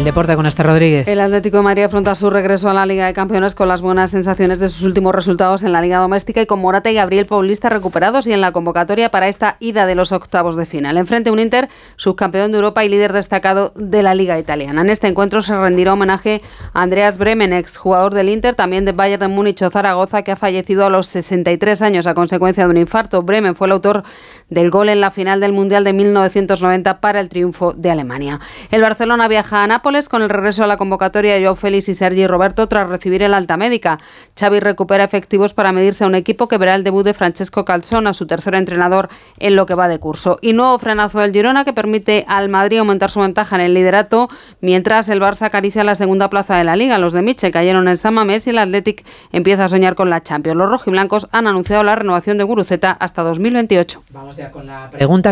El deporte con este Rodríguez. El Atlético de Madrid afronta su regreso a la Liga de Campeones con las buenas sensaciones de sus últimos resultados en la Liga Doméstica y con Morata y Gabriel Paulista recuperados y en la convocatoria para esta ida de los octavos de final. Enfrente un Inter, subcampeón de Europa y líder destacado de la Liga Italiana. En este encuentro se rendirá homenaje a Andreas Bremen, ex jugador del Inter, también de Bayern de Múnich o Zaragoza, que ha fallecido a los 63 años a consecuencia de un infarto. Bremen fue el autor del gol en la final del Mundial de 1990 para el triunfo de Alemania. El Barcelona viaja a Nápoles con el regreso a la convocatoria de Joao Félix y Sergi Roberto tras recibir el alta médica. Xavi recupera efectivos para medirse a un equipo que verá el debut de Francesco Calzón, a su tercer entrenador en lo que va de curso. Y nuevo frenazo del Girona que permite al Madrid aumentar su ventaja en el liderato, mientras el Barça acaricia la segunda plaza de la Liga. Los de Miche cayeron en San Mamés y el Athletic empieza a soñar con la Champions. Los rojiblancos han anunciado la renovación de Guruceta hasta 2028. Vamos ya con la pregunta